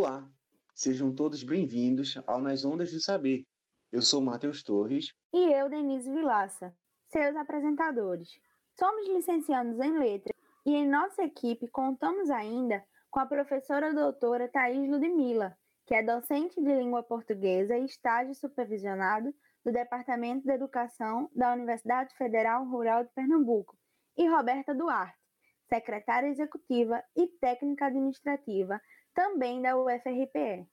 Olá, sejam todos bem-vindos ao Nas Ondas do Saber. Eu sou Matheus Torres. E eu, Denise Vilaça, seus apresentadores. Somos licenciados em Letras e em nossa equipe contamos ainda com a professora doutora Thais Ludmilla, que é docente de língua portuguesa e estágio supervisionado do Departamento de Educação da Universidade Federal Rural de Pernambuco, e Roberta Duarte, secretária executiva e técnica administrativa também da UFRPE.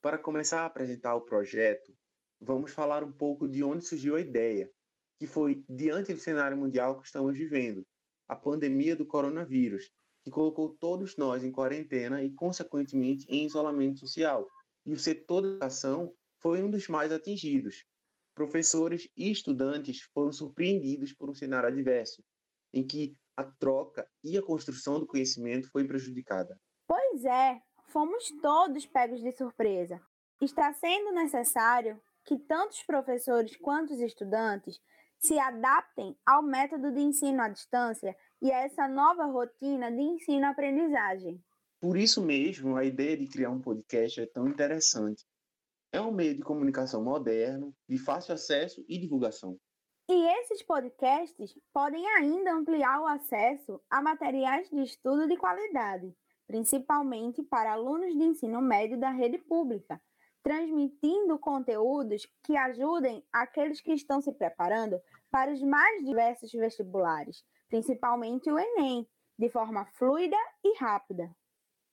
Para começar a apresentar o projeto, vamos falar um pouco de onde surgiu a ideia, que foi diante do cenário mundial que estamos vivendo, a pandemia do coronavírus, que colocou todos nós em quarentena e, consequentemente, em isolamento social. E o setor da educação foi um dos mais atingidos. Professores e estudantes foram surpreendidos por um cenário adverso, em que a troca e a construção do conhecimento foi prejudicada. Pois é, fomos todos pegos de surpresa. Está sendo necessário que tanto os professores quanto os estudantes se adaptem ao método de ensino à distância e a essa nova rotina de ensino-aprendizagem. Por isso mesmo, a ideia de criar um podcast é tão interessante. É um meio de comunicação moderno, de fácil acesso e divulgação. E esses podcasts podem ainda ampliar o acesso a materiais de estudo de qualidade, principalmente para alunos de ensino médio da rede pública, transmitindo conteúdos que ajudem aqueles que estão se preparando para os mais diversos vestibulares, principalmente o Enem, de forma fluida e rápida.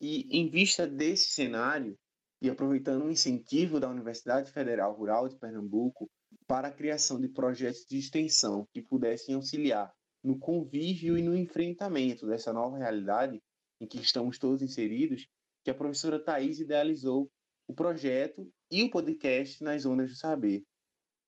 E em vista desse cenário, e aproveitando o incentivo da Universidade Federal Rural de Pernambuco para a criação de projetos de extensão que pudessem auxiliar no convívio e no enfrentamento dessa nova realidade em que estamos todos inseridos, que a professora Thais idealizou o projeto e o podcast nas Ondas do Saber.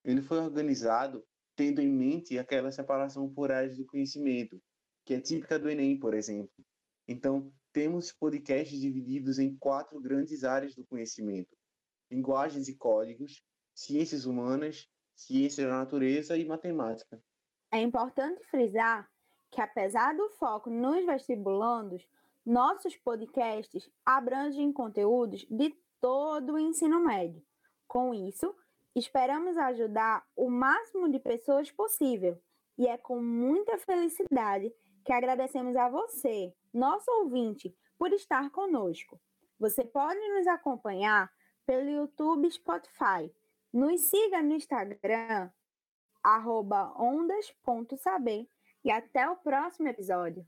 Ele foi organizado tendo em mente aquela separação por áreas do conhecimento, que é típica do Enem, por exemplo. Então, temos podcasts divididos em quatro grandes áreas do conhecimento: linguagens e códigos, ciências humanas, ciências da natureza e matemática. É importante frisar que, apesar do foco nos vestibulandos, nossos podcasts abrangem conteúdos de todo o ensino médio. Com isso, esperamos ajudar o máximo de pessoas possível e é com muita felicidade que agradecemos a você, nosso ouvinte, por estar conosco. Você pode nos acompanhar pelo YouTube Spotify. Nos siga no Instagram, ondas.saber. E até o próximo episódio.